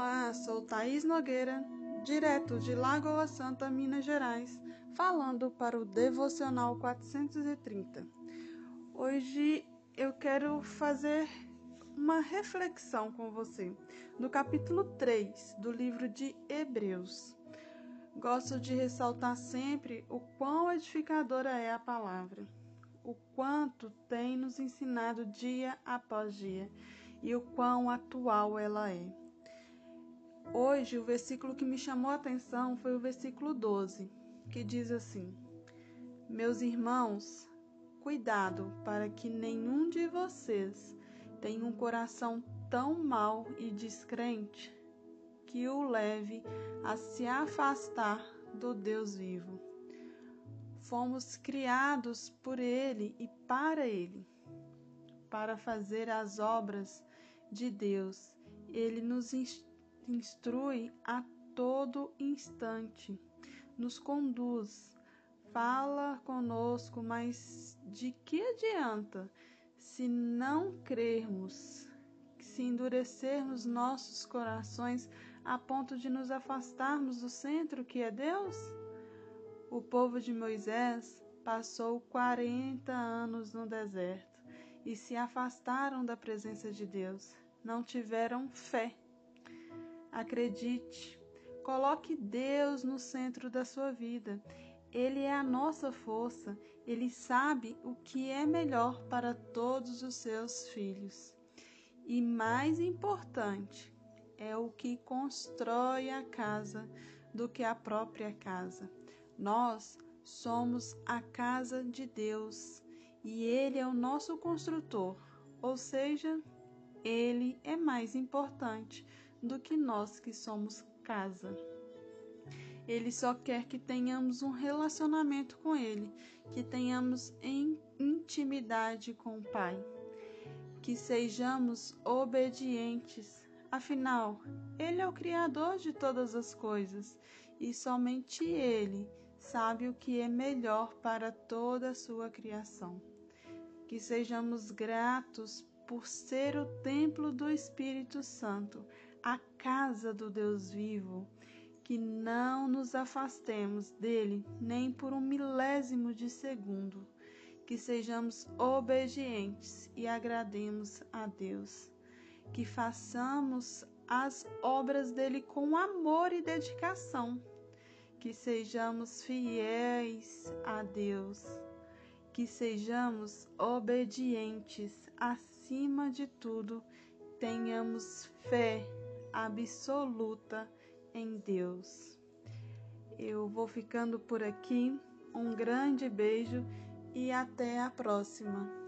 Olá, sou Thaís Nogueira, direto de Lagoa Santa, Minas Gerais, falando para o Devocional 430. Hoje eu quero fazer uma reflexão com você no capítulo 3 do livro de Hebreus. Gosto de ressaltar sempre o quão edificadora é a palavra, o quanto tem nos ensinado dia após dia e o quão atual ela é. Hoje, o versículo que me chamou a atenção foi o versículo 12, que diz assim: Meus irmãos, cuidado para que nenhum de vocês tenha um coração tão mau e descrente que o leve a se afastar do Deus vivo. Fomos criados por Ele e para Ele, para fazer as obras de Deus. Ele nos instrui instrui a todo instante, nos conduz, fala conosco, mas de que adianta se não crermos, se endurecermos nossos corações a ponto de nos afastarmos do centro que é Deus? O povo de Moisés passou 40 anos no deserto e se afastaram da presença de Deus. Não tiveram fé Acredite, coloque Deus no centro da sua vida. Ele é a nossa força, ele sabe o que é melhor para todos os seus filhos. E mais importante, é o que constrói a casa do que a própria casa. Nós somos a casa de Deus e Ele é o nosso construtor, ou seja, Ele é mais importante do que nós que somos casa. Ele só quer que tenhamos um relacionamento com Ele, que tenhamos em intimidade com o Pai, que sejamos obedientes. Afinal, Ele é o Criador de todas as coisas e somente Ele sabe o que é melhor para toda a sua criação. Que sejamos gratos por ser o templo do Espírito Santo a casa do Deus vivo, que não nos afastemos dele nem por um milésimo de segundo, que sejamos obedientes e agrademos a Deus, que façamos as obras dele com amor e dedicação, que sejamos fiéis a Deus, que sejamos obedientes acima de tudo, tenhamos fé absoluta em Deus. Eu vou ficando por aqui. Um grande beijo e até a próxima.